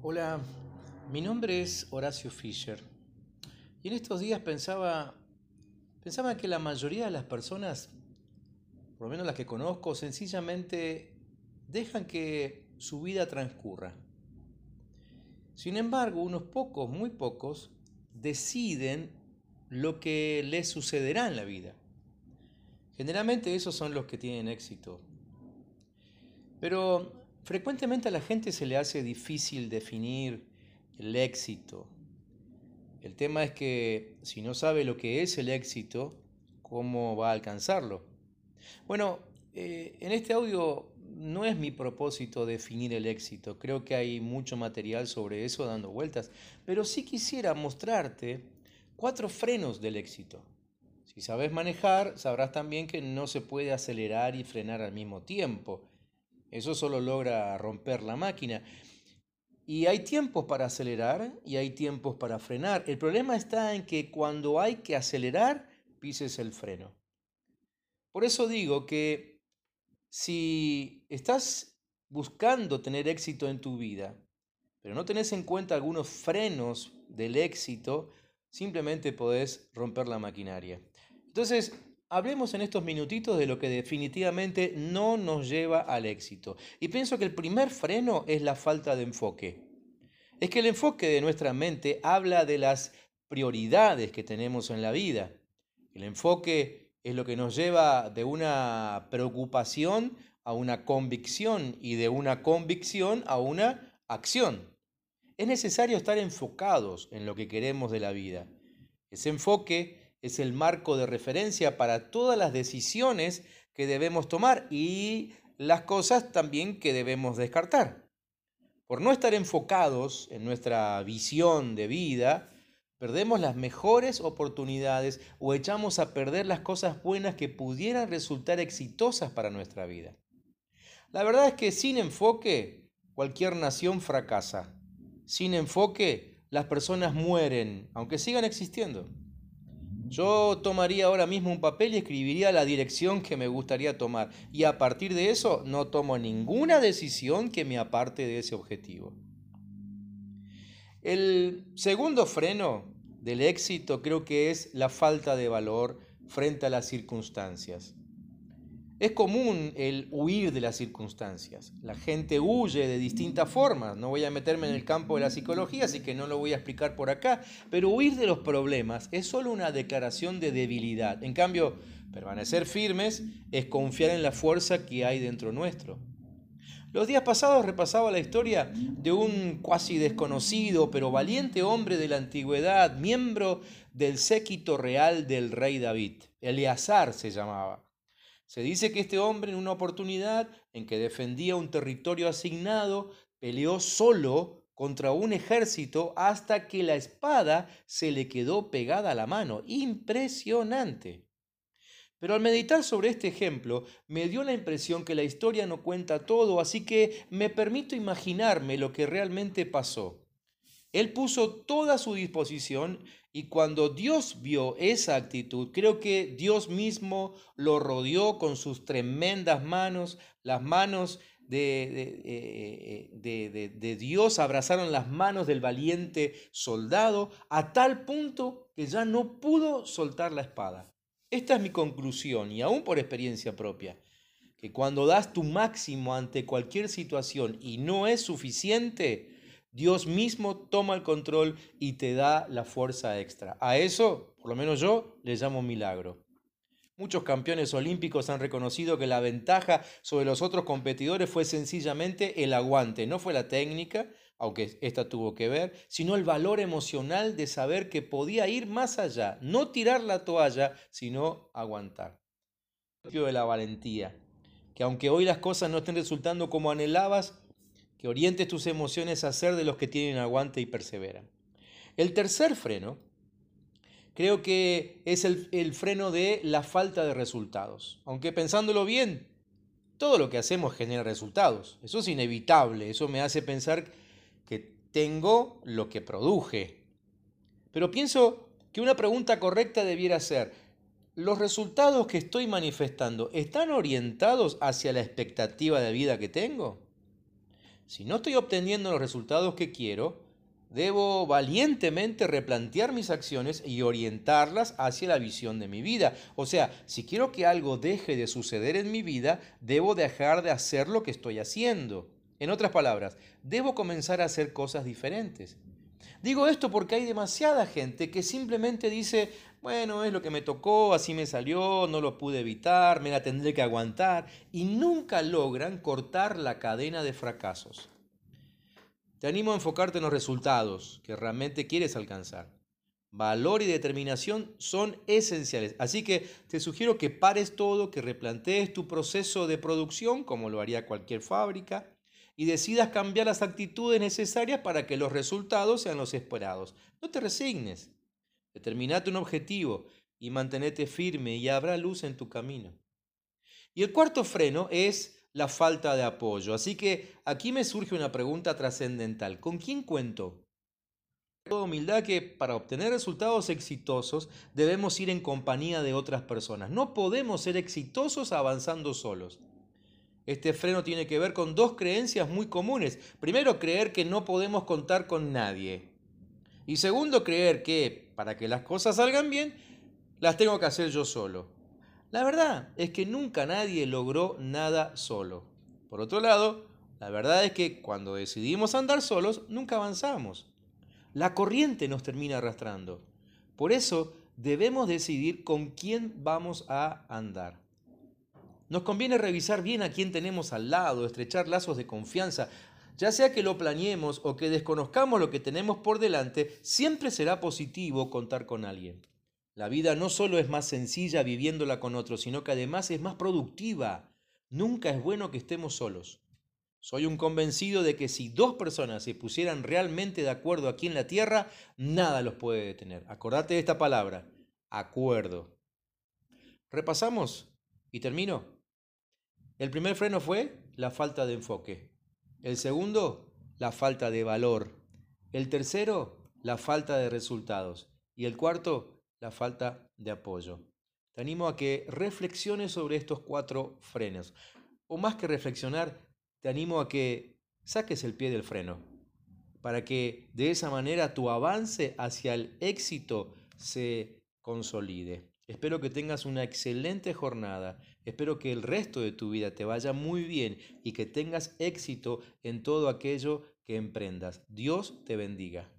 Hola, mi nombre es Horacio Fischer y en estos días pensaba, pensaba que la mayoría de las personas, por lo menos las que conozco, sencillamente dejan que su vida transcurra. Sin embargo, unos pocos, muy pocos, deciden lo que les sucederá en la vida. Generalmente esos son los que tienen éxito. Pero frecuentemente a la gente se le hace difícil definir el éxito. El tema es que si no sabe lo que es el éxito, ¿cómo va a alcanzarlo? Bueno, eh, en este audio no es mi propósito definir el éxito, creo que hay mucho material sobre eso dando vueltas, pero sí quisiera mostrarte cuatro frenos del éxito. Si sabes manejar, sabrás también que no se puede acelerar y frenar al mismo tiempo. Eso solo logra romper la máquina. Y hay tiempos para acelerar y hay tiempos para frenar. El problema está en que cuando hay que acelerar, pises el freno. Por eso digo que si estás buscando tener éxito en tu vida, pero no tenés en cuenta algunos frenos del éxito, simplemente podés romper la maquinaria. Entonces, hablemos en estos minutitos de lo que definitivamente no nos lleva al éxito. Y pienso que el primer freno es la falta de enfoque. Es que el enfoque de nuestra mente habla de las prioridades que tenemos en la vida. El enfoque es lo que nos lleva de una preocupación a una convicción y de una convicción a una acción. Es necesario estar enfocados en lo que queremos de la vida. Ese enfoque es el marco de referencia para todas las decisiones que debemos tomar y las cosas también que debemos descartar. Por no estar enfocados en nuestra visión de vida, perdemos las mejores oportunidades o echamos a perder las cosas buenas que pudieran resultar exitosas para nuestra vida. La verdad es que sin enfoque, cualquier nación fracasa. Sin enfoque, las personas mueren, aunque sigan existiendo. Yo tomaría ahora mismo un papel y escribiría la dirección que me gustaría tomar. Y a partir de eso no tomo ninguna decisión que me aparte de ese objetivo. El segundo freno del éxito creo que es la falta de valor frente a las circunstancias. Es común el huir de las circunstancias. La gente huye de distintas formas. No voy a meterme en el campo de la psicología, así que no lo voy a explicar por acá. Pero huir de los problemas es solo una declaración de debilidad. En cambio, permanecer firmes es confiar en la fuerza que hay dentro nuestro. Los días pasados repasaba la historia de un cuasi desconocido pero valiente hombre de la antigüedad, miembro del séquito real del rey David. Eleazar se llamaba. Se dice que este hombre en una oportunidad en que defendía un territorio asignado, peleó solo contra un ejército hasta que la espada se le quedó pegada a la mano. Impresionante. Pero al meditar sobre este ejemplo, me dio la impresión que la historia no cuenta todo, así que me permito imaginarme lo que realmente pasó. Él puso toda su disposición y cuando Dios vio esa actitud, creo que Dios mismo lo rodeó con sus tremendas manos, las manos de, de, de, de, Dios abrazaron las manos del valiente soldado a tal punto que ya no pudo soltar la espada. Esta es mi conclusión y aún por experiencia propia, que cuando das tu máximo ante cualquier situación y no es suficiente, Dios mismo toma el control y te da la fuerza extra. A eso, por lo menos yo, le llamo milagro. Muchos campeones olímpicos han reconocido que la ventaja sobre los otros competidores fue sencillamente el aguante, no fue la técnica, aunque esta tuvo que ver, sino el valor emocional de saber que podía ir más allá, no tirar la toalla, sino aguantar. De la valentía, que aunque hoy las cosas no estén resultando como anhelabas, que orientes tus emociones a ser de los que tienen aguante y perseveran. El tercer freno, creo que es el, el, freno de la falta de resultados. Aunque pensándolo bien, todo lo que hacemos genera resultados. Eso es inevitable, eso me hace pensar que tengo lo que produje. Pero pienso que una pregunta correcta debiera ser, ¿los resultados que estoy manifestando están orientados hacia la expectativa de vida que tengo? Si no estoy obteniendo los resultados que quiero, debo valientemente replantear mis acciones y orientarlas hacia la visión de mi vida. O sea, si quiero que algo deje de suceder en mi vida, debo dejar de hacer lo que estoy haciendo. En otras palabras, debo comenzar a hacer cosas diferentes. Digo esto porque hay demasiada gente que simplemente dice, bueno, es lo que me tocó, así me salió, no lo pude evitar, me la tendré que aguantar, y nunca logran cortar la cadena de fracasos. Te animo a enfocarte en los resultados que realmente quieres alcanzar. Valor y determinación son esenciales, así que te sugiero que pares todo, que replantees tu proceso de producción, como lo haría cualquier fábrica, y decidas cambiar las actitudes necesarias para que los resultados sean los esperados. No te resignes. Determinate un objetivo y mantenete firme y habrá luz en tu camino. Y el cuarto freno es la falta de apoyo. Así que aquí me surge una pregunta trascendental. ¿Con quién cuento? Toda humildad que para obtener resultados exitosos debemos ir en compañía de otras personas. No podemos ser exitosos avanzando solos. Este freno tiene que ver con dos creencias muy comunes. Primero, creer que no podemos contar con nadie. Y segundo, creer que para que las cosas salgan bien, las tengo que hacer yo solo. La verdad es que nunca nadie logró nada solo. Por otro lado, la verdad es que cuando decidimos andar solos, nunca avanzamos. La corriente nos termina arrastrando. Por eso debemos decidir con quién vamos a andar. Nos conviene revisar bien a quién tenemos al lado, estrechar lazos de confianza. Ya sea que lo planeemos o que desconozcamos lo que tenemos por delante, siempre será positivo contar con alguien. La vida no solo es más sencilla viviéndola con otros, sino que además es más productiva. Nunca es bueno que estemos solos. Soy un convencido de que si dos personas se pusieran realmente de acuerdo aquí en la tierra, nada los puede detener. Acordate de esta palabra, acuerdo. Repasamos y termino. El primer freno fue la falta de enfoque. El segundo, la falta de valor. El tercero, la falta de resultados. Y el cuarto, la falta de apoyo. Te animo a que reflexiones sobre estos cuatro frenos. O más que reflexionar, te animo a que saques el pie del freno, para que de esa manera tu avance hacia el éxito se consolide. Espero que tengas una excelente jornada. Espero que el resto de tu vida te vaya muy bien y que tengas éxito en todo aquello que emprendas. Dios te bendiga.